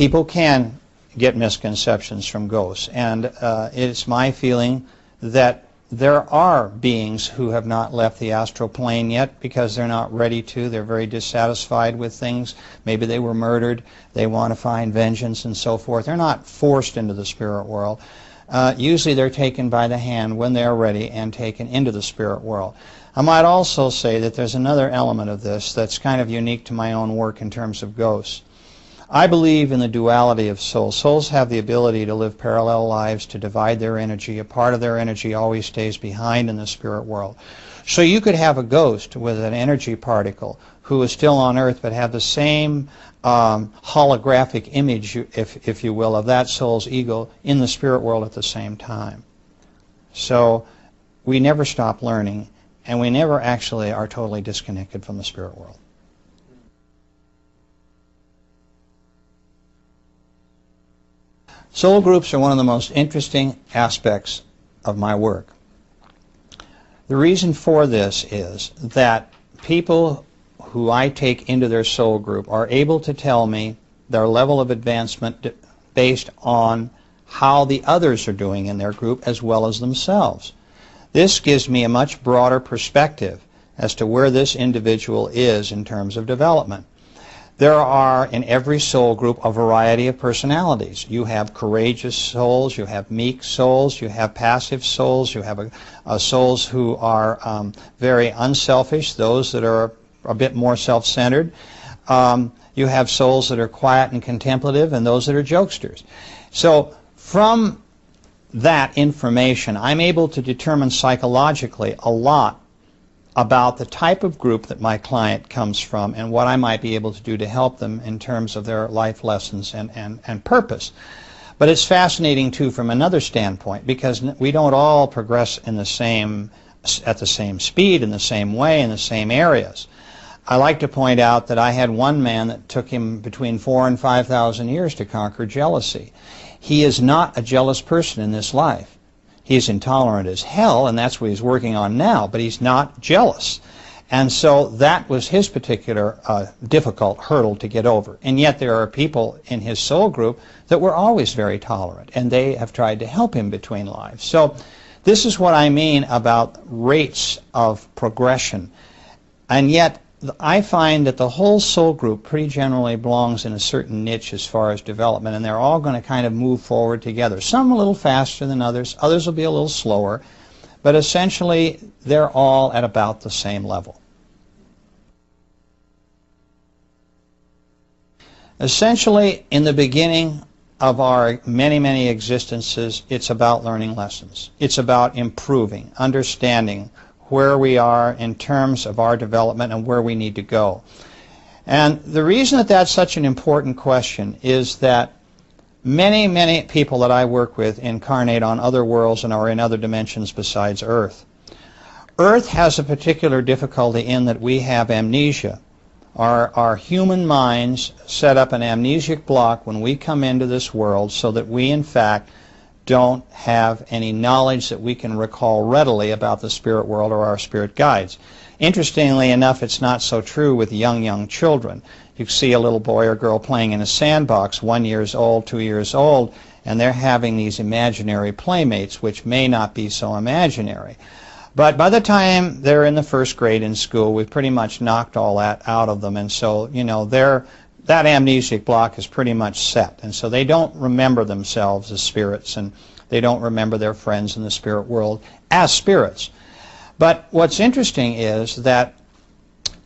people can get misconceptions from ghosts. And uh, it's my feeling that there are beings who have not left the astral plane yet because they're not ready to. They're very dissatisfied with things. Maybe they were murdered. They want to find vengeance and so forth. They're not forced into the spirit world. Uh, usually they're taken by the hand when they're ready and taken into the spirit world. I might also say that there's another element of this that's kind of unique to my own work in terms of ghosts. I believe in the duality of souls. Souls have the ability to live parallel lives, to divide their energy. A part of their energy always stays behind in the spirit world. So you could have a ghost with an energy particle who is still on earth but have the same um, holographic image, if, if you will, of that soul's ego in the spirit world at the same time. So we never stop learning, and we never actually are totally disconnected from the spirit world. Soul groups are one of the most interesting aspects of my work. The reason for this is that people who I take into their soul group are able to tell me their level of advancement based on how the others are doing in their group as well as themselves. This gives me a much broader perspective as to where this individual is in terms of development. There are in every soul group a variety of personalities. You have courageous souls, you have meek souls, you have passive souls, you have a, a souls who are um, very unselfish, those that are a bit more self-centered. Um, you have souls that are quiet and contemplative, and those that are jokesters. So from that information, I'm able to determine psychologically a lot about the type of group that my client comes from and what I might be able to do to help them in terms of their life lessons and, and, and purpose. But it's fascinating too from another standpoint because we don't all progress in the same at the same speed in the same way in the same areas. I like to point out that I had one man that took him between four and five thousand years to conquer jealousy. He is not a jealous person in this life. He's intolerant as hell, and that's what he's working on now, but he's not jealous. And so that was his particular uh, difficult hurdle to get over. And yet there are people in his soul group that were always very tolerant, and they have tried to help him between lives. So this is what I mean about rates of progression. And yet I find that the whole soul group pretty generally belongs in a certain niche as far as development, and they're all going to kind of move forward together. Some a little faster than others, others will be a little slower, but essentially they're all at about the same level. Essentially, in the beginning of our many, many existences, it's about learning lessons. It's about improving, understanding, where we are in terms of our development and where we need to go. And the reason that that's such an important question is that many, many people that I work with incarnate on other worlds and are in other dimensions besides Earth. Earth has a particular difficulty in that we have amnesia. Our, our human minds set up an amnesiac block when we come into this world so that we, in fact, don't have any knowledge that we can recall readily about the spirit world or our spirit guides. Interestingly enough, it's not so true with young, young children. You see a little boy or girl playing in a sandbox, one years old, two years old, and they're having these imaginary playmates, which may not be so imaginary. But by the time they're in the first grade in school, we've pretty much knocked all that out of them, and so you know they're that amnesic block is pretty much set. And so they don't remember themselves as spirits and they don't remember their friends in the spirit world as spirits. But what's interesting is that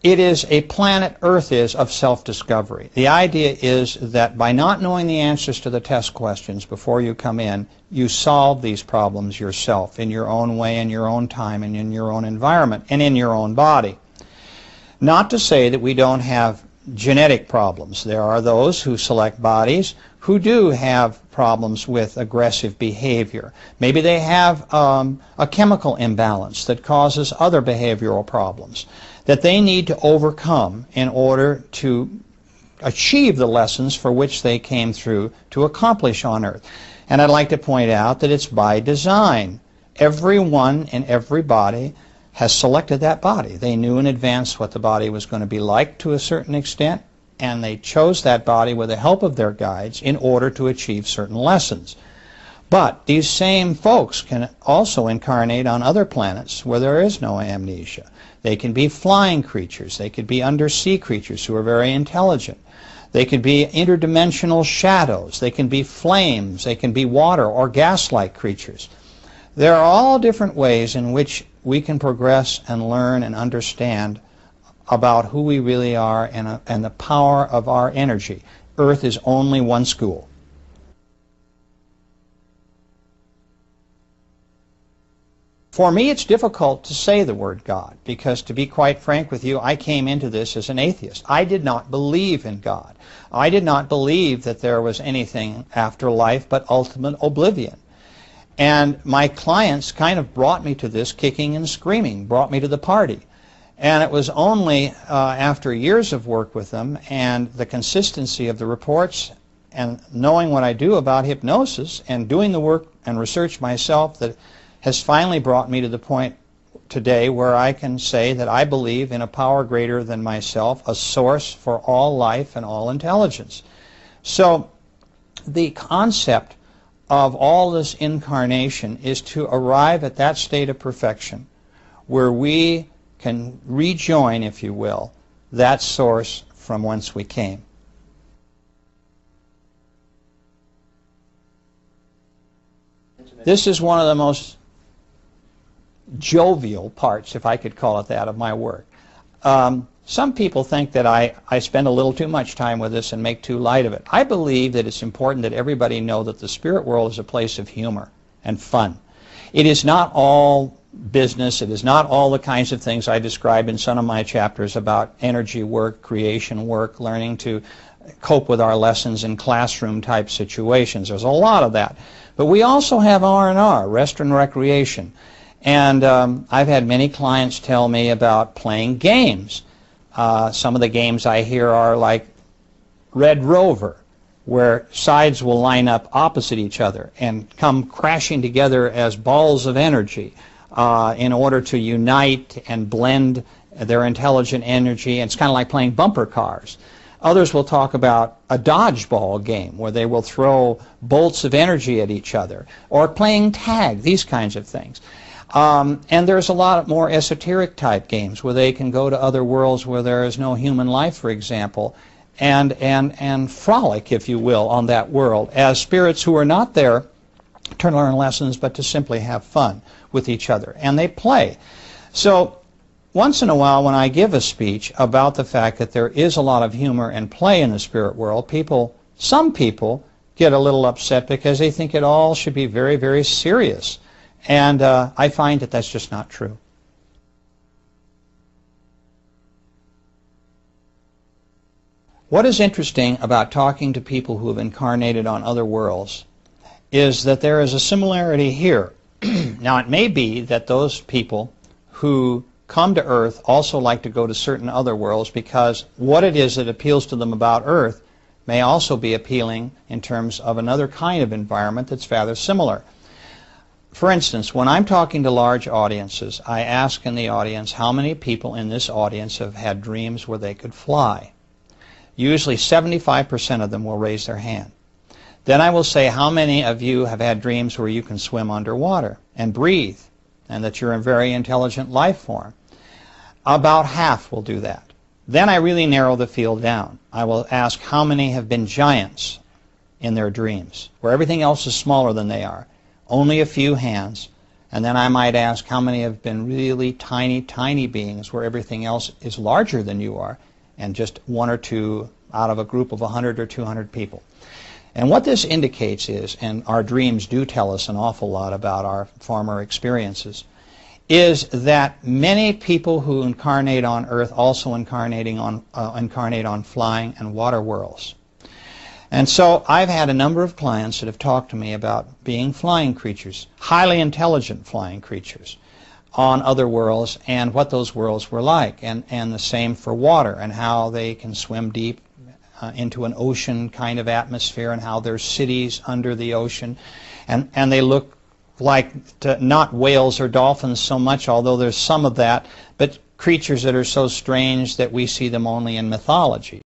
it is a planet Earth is of self-discovery. The idea is that by not knowing the answers to the test questions before you come in, you solve these problems yourself in your own way, in your own time, and in your own environment, and in your own body. Not to say that we don't have genetic problems. There are those who select bodies who do have problems with aggressive behavior. Maybe they have um, a chemical imbalance that causes other behavioral problems that they need to overcome in order to achieve the lessons for which they came through to accomplish on earth. And I'd like to point out that it's by design. Everyone in every body has selected that body. They knew in advance what the body was going to be like to a certain extent. and they chose that body with the help of their guides in order to achieve certain lessons. But these same folks can also incarnate on other planets where there is no amnesia. They can be flying creatures. They could be undersea creatures who are very intelligent. They can be interdimensional shadows. They can be flames. They can be water or gas-like creatures. There are all different ways in which we can progress and learn and understand about who we really are and, uh, and the power of our energy. Earth is only one school. For me, it's difficult to say the word God because, to be quite frank with you, I came into this as an atheist. I did not believe in God. I did not believe that there was anything after life but ultimate oblivion. And my clients kind of brought me to this kicking and screaming, brought me to the party. And it was only uh, after years of work with them and the consistency of the reports and knowing what I do about hypnosis and doing the work and research myself that has finally brought me to the point today where I can say that I believe in a power greater than myself, a source for all life and all intelligence. So the concept of all this incarnation is to arrive at that state of perfection where we can rejoin, if you will, that source from whence we came. This is one of the most jovial parts, if I could call it that, of my work. Um, some people think that I, I spend a little too much time with this and make too light of it. I believe that it's important that everybody know that the spirit world is a place of humor and fun. It is not all business. It is not all the kinds of things I describe in some of my chapters about energy work, creation work, learning to cope with our lessons in classroom type situations. There's a lot of that. But we also have R&R, rest and recreation. And um, I've had many clients tell me about playing games. Uh, some of the games I hear are like Red Rover, where sides will line up opposite each other and come crashing together as balls of energy uh, in order to unite and blend their intelligent energy. And it's kind of like playing bumper cars. Others will talk about a dodgeball game where they will throw bolts of energy at each other, or playing tag, these kinds of things. Um, and there's a lot more esoteric type games where they can go to other worlds where there is no human life, for example, and, and, and frolic, if you will, on that world as spirits who are not there to learn lessons, but to simply have fun with each other. And they play. So once in a while, when I give a speech about the fact that there is a lot of humor and play in the spirit world, people, some people, get a little upset because they think it all should be very, very serious. And uh, I find that that's just not true. What is interesting about talking to people who have incarnated on other worlds is that there is a similarity here. now, it may be that those people who come to Earth also like to go to certain other worlds because what it is that appeals to them about Earth may also be appealing in terms of another kind of environment that's rather similar. For instance, when I'm talking to large audiences, I ask in the audience how many people in this audience have had dreams where they could fly. Usually 75% of them will raise their hand. Then I will say how many of you have had dreams where you can swim underwater and breathe and that you're a very intelligent life form. About half will do that. Then I really narrow the field down. I will ask how many have been giants in their dreams, where everything else is smaller than they are only a few hands. And then I might ask how many have been really tiny, tiny beings where everything else is larger than you are, and just one or two out of a group of 100 or 200 people. And what this indicates is, and our dreams do tell us an awful lot about our former experiences, is that many people who incarnate on Earth also incarnating on, uh, incarnate on flying and water worlds. And so I've had a number of clients that have talked to me about being flying creatures, highly intelligent flying creatures on other worlds and what those worlds were like. And, and the same for water and how they can swim deep uh, into an ocean kind of atmosphere and how there's cities under the ocean. And, and they look like not whales or dolphins so much, although there's some of that, but creatures that are so strange that we see them only in mythology.